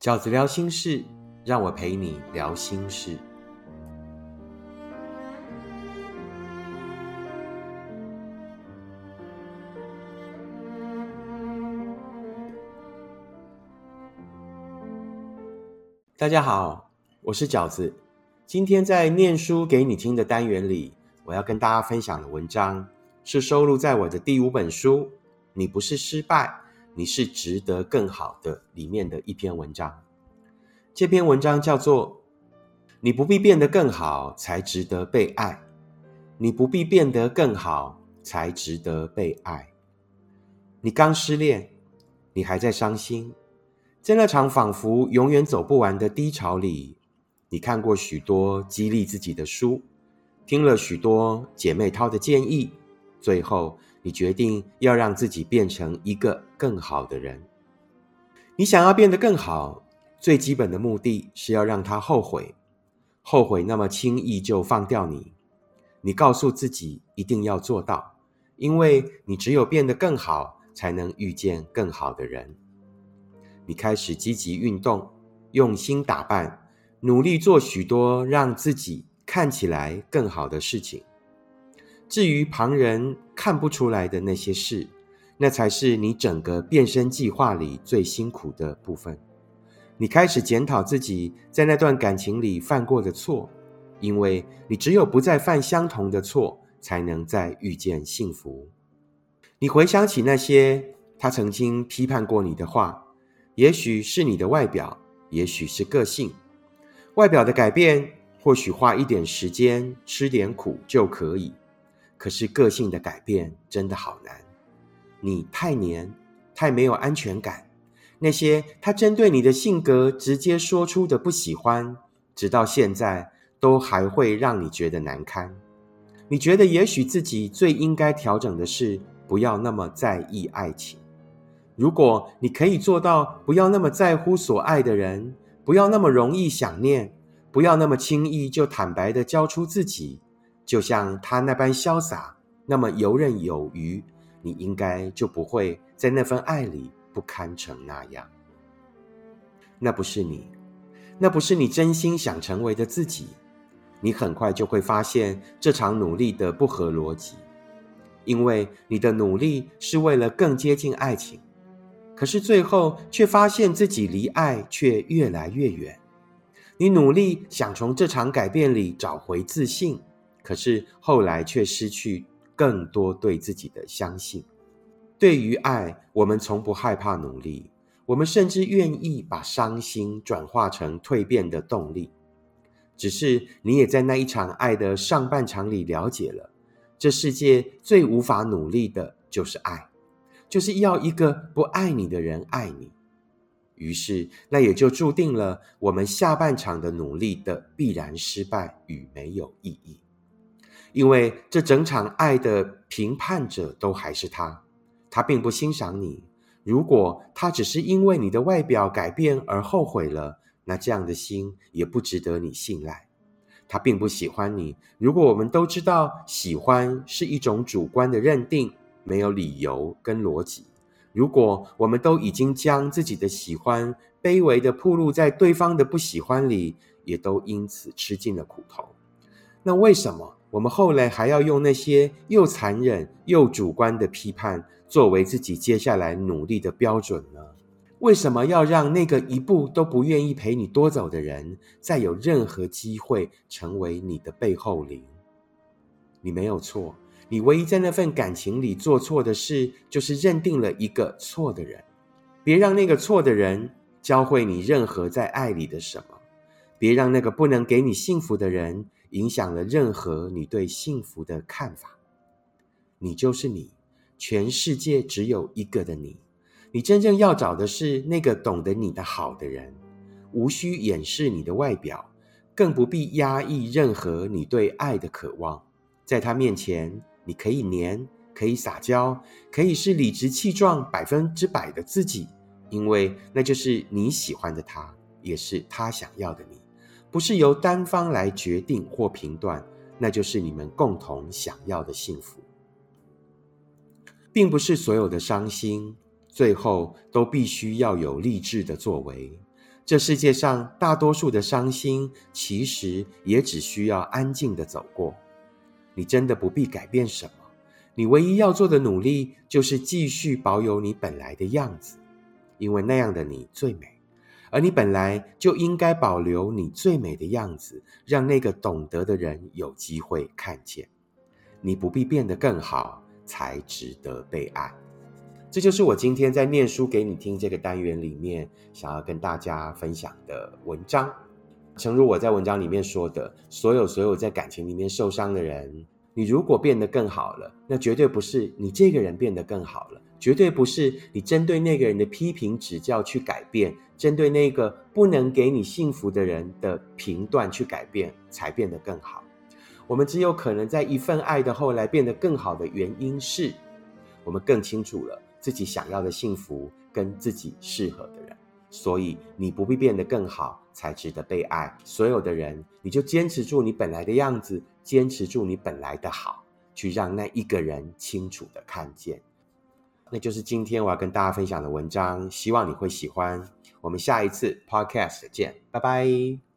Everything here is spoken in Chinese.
饺子聊心事，让我陪你聊心事。大家好，我是饺子。今天在念书给你听的单元里，我要跟大家分享的文章是收录在我的第五本书《你不是失败，你是值得更好的》里面的一篇文章。这篇文章叫做“你不必变得更好才值得被爱，你不必变得更好才值得被爱。”你刚失恋，你还在伤心。在那场仿佛永远走不完的低潮里，你看过许多激励自己的书，听了许多姐妹涛的建议，最后你决定要让自己变成一个更好的人。你想要变得更好，最基本的目的是要让他后悔，后悔那么轻易就放掉你。你告诉自己一定要做到，因为你只有变得更好，才能遇见更好的人。你开始积极运动，用心打扮，努力做许多让自己看起来更好的事情。至于旁人看不出来的那些事，那才是你整个变身计划里最辛苦的部分。你开始检讨自己在那段感情里犯过的错，因为你只有不再犯相同的错，才能再遇见幸福。你回想起那些他曾经批判过你的话。也许是你的外表，也许是个性。外表的改变，或许花一点时间，吃点苦就可以。可是个性的改变真的好难。你太黏，太没有安全感。那些他针对你的性格直接说出的不喜欢，直到现在都还会让你觉得难堪。你觉得也许自己最应该调整的是，不要那么在意爱情。如果你可以做到不要那么在乎所爱的人，不要那么容易想念，不要那么轻易就坦白的交出自己，就像他那般潇洒，那么游刃有余，你应该就不会在那份爱里不堪成那样。那不是你，那不是你真心想成为的自己。你很快就会发现这场努力的不合逻辑，因为你的努力是为了更接近爱情。可是最后却发现自己离爱却越来越远。你努力想从这场改变里找回自信，可是后来却失去更多对自己的相信。对于爱，我们从不害怕努力，我们甚至愿意把伤心转化成蜕变的动力。只是你也在那一场爱的上半场里了解了，这世界最无法努力的就是爱。就是要一个不爱你的人爱你，于是那也就注定了我们下半场的努力的必然失败与没有意义，因为这整场爱的评判者都还是他，他并不欣赏你。如果他只是因为你的外表改变而后悔了，那这样的心也不值得你信赖。他并不喜欢你。如果我们都知道喜欢是一种主观的认定。没有理由跟逻辑。如果我们都已经将自己的喜欢卑微的暴露在对方的不喜欢里，也都因此吃尽了苦头，那为什么我们后来还要用那些又残忍又主观的批判作为自己接下来努力的标准呢？为什么要让那个一步都不愿意陪你多走的人，再有任何机会成为你的背后灵？你没有错。你唯一在那份感情里做错的事，就是认定了一个错的人。别让那个错的人教会你任何在爱里的什么，别让那个不能给你幸福的人影响了任何你对幸福的看法。你就是你，全世界只有一个的你。你真正要找的是那个懂得你的好的人，无需掩饰你的外表，更不必压抑任何你对爱的渴望，在他面前。你可以黏，可以撒娇，可以是理直气壮百分之百的自己，因为那就是你喜欢的他，也是他想要的你，不是由单方来决定或评断，那就是你们共同想要的幸福，并不是所有的伤心最后都必须要有励志的作为，这世界上大多数的伤心，其实也只需要安静的走过。你真的不必改变什么，你唯一要做的努力，就是继续保有你本来的样子，因为那样的你最美。而你本来就应该保留你最美的样子，让那个懂得的人有机会看见。你不必变得更好，才值得被爱。这就是我今天在念书给你听这个单元里面想要跟大家分享的文章。诚如我在文章里面说的，所有所有在感情里面受伤的人，你如果变得更好了，那绝对不是你这个人变得更好了。绝对不是你针对那个人的批评指教去改变，针对那个不能给你幸福的人的评断去改变，才变得更好。我们只有可能在一份爱的后来变得更好的原因是，我们更清楚了自己想要的幸福跟自己适合的人。所以你不必变得更好才值得被爱。所有的人，你就坚持住你本来的样子，坚持住你本来的好，去让那一个人清楚的看见。那就是今天我要跟大家分享的文章，希望你会喜欢。我们下一次 podcast 见，拜拜。